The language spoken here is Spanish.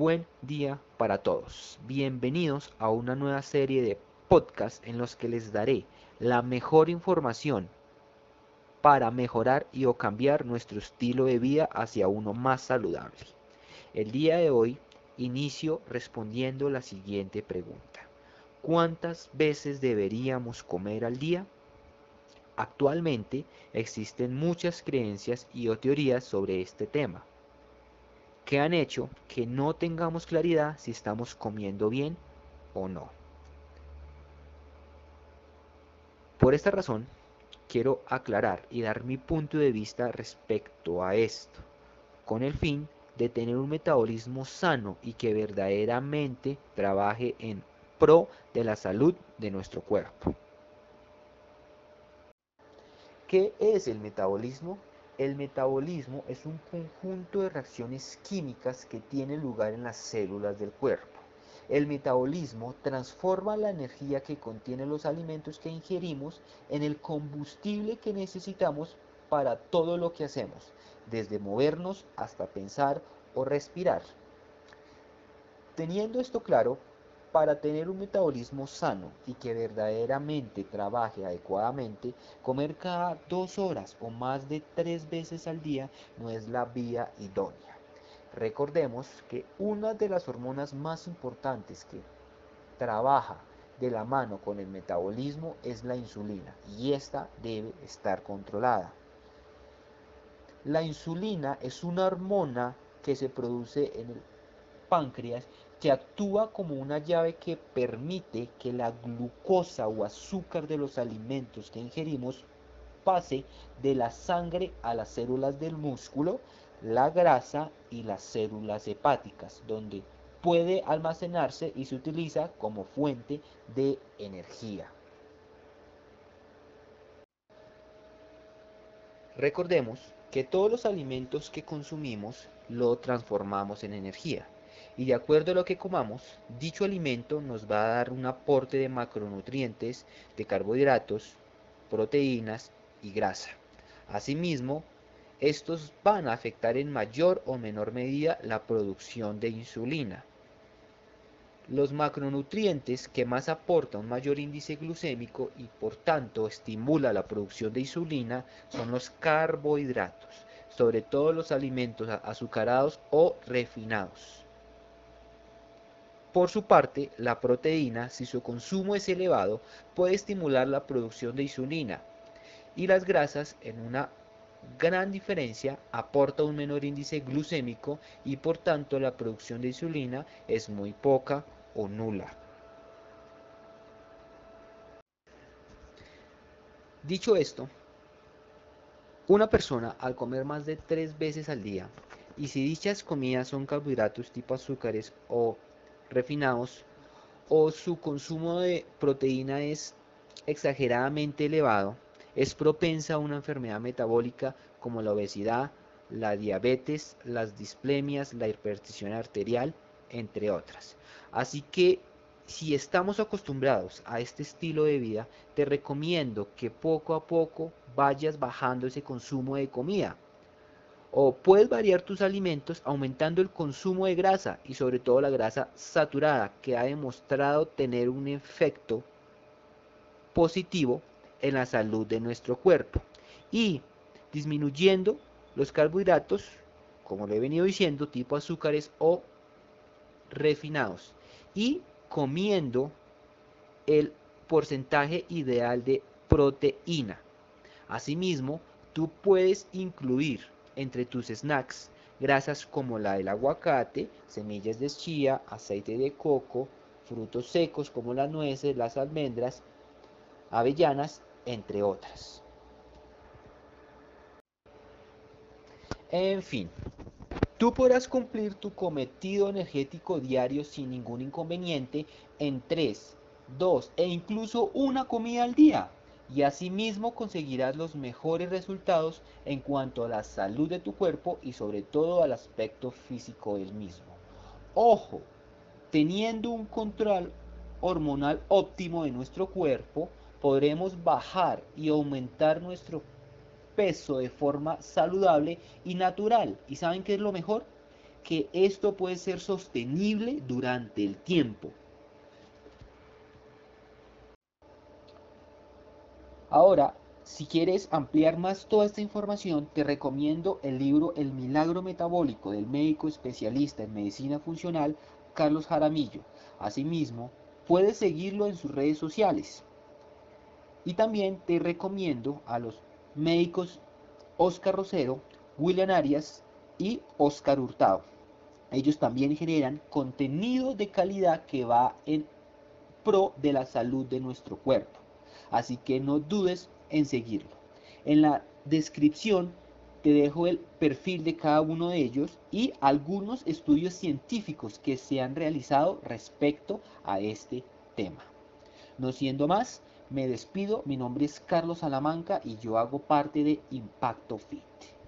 Buen día para todos. Bienvenidos a una nueva serie de podcasts en los que les daré la mejor información para mejorar y o cambiar nuestro estilo de vida hacia uno más saludable. El día de hoy inicio respondiendo la siguiente pregunta. ¿Cuántas veces deberíamos comer al día? Actualmente existen muchas creencias y o teorías sobre este tema que han hecho que no tengamos claridad si estamos comiendo bien o no. Por esta razón, quiero aclarar y dar mi punto de vista respecto a esto, con el fin de tener un metabolismo sano y que verdaderamente trabaje en pro de la salud de nuestro cuerpo. ¿Qué es el metabolismo? El metabolismo es un conjunto de reacciones químicas que tiene lugar en las células del cuerpo. El metabolismo transforma la energía que contienen los alimentos que ingerimos en el combustible que necesitamos para todo lo que hacemos, desde movernos hasta pensar o respirar. Teniendo esto claro, para tener un metabolismo sano y que verdaderamente trabaje adecuadamente, comer cada dos horas o más de tres veces al día no es la vía idónea. Recordemos que una de las hormonas más importantes que trabaja de la mano con el metabolismo es la insulina y esta debe estar controlada. La insulina es una hormona que se produce en el páncreas que actúa como una llave que permite que la glucosa o azúcar de los alimentos que ingerimos pase de la sangre a las células del músculo, la grasa y las células hepáticas, donde puede almacenarse y se utiliza como fuente de energía. Recordemos que todos los alimentos que consumimos lo transformamos en energía y de acuerdo a lo que comamos, dicho alimento nos va a dar un aporte de macronutrientes, de carbohidratos, proteínas y grasa. Asimismo, estos van a afectar en mayor o menor medida la producción de insulina. Los macronutrientes que más aportan un mayor índice glucémico y por tanto estimula la producción de insulina son los carbohidratos, sobre todo los alimentos azucarados o refinados. Por su parte, la proteína, si su consumo es elevado, puede estimular la producción de insulina y las grasas, en una gran diferencia, aporta un menor índice glucémico y por tanto la producción de insulina es muy poca o nula. Dicho esto, una persona al comer más de tres veces al día, y si dichas comidas son carbohidratos tipo azúcares o refinados o su consumo de proteína es exageradamente elevado, es propensa a una enfermedad metabólica como la obesidad, la diabetes, las displemias, la hipertensión arterial, entre otras. Así que si estamos acostumbrados a este estilo de vida, te recomiendo que poco a poco vayas bajando ese consumo de comida. O puedes variar tus alimentos aumentando el consumo de grasa y sobre todo la grasa saturada que ha demostrado tener un efecto positivo en la salud de nuestro cuerpo. Y disminuyendo los carbohidratos, como lo he venido diciendo, tipo azúcares o refinados. Y comiendo el porcentaje ideal de proteína. Asimismo, tú puedes incluir entre tus snacks grasas como la del aguacate, semillas de chía, aceite de coco, frutos secos como las nueces, las almendras, avellanas, entre otras. En fin, tú podrás cumplir tu cometido energético diario sin ningún inconveniente en 3, 2 e incluso una comida al día y asimismo conseguirás los mejores resultados en cuanto a la salud de tu cuerpo y sobre todo al aspecto físico del mismo. Ojo, teniendo un control hormonal óptimo de nuestro cuerpo, podremos bajar y aumentar nuestro peso de forma saludable y natural. ¿Y saben qué es lo mejor? que esto puede ser sostenible durante el tiempo. Ahora, si quieres ampliar más toda esta información, te recomiendo el libro El milagro metabólico del médico especialista en medicina funcional Carlos Jaramillo. Asimismo, puedes seguirlo en sus redes sociales. Y también te recomiendo a los médicos Oscar Rosero, William Arias y Oscar Hurtado. Ellos también generan contenido de calidad que va en pro de la salud de nuestro cuerpo. Así que no dudes en seguirlo. En la descripción te dejo el perfil de cada uno de ellos y algunos estudios científicos que se han realizado respecto a este tema. No siendo más, me despido. Mi nombre es Carlos Salamanca y yo hago parte de Impacto Fit.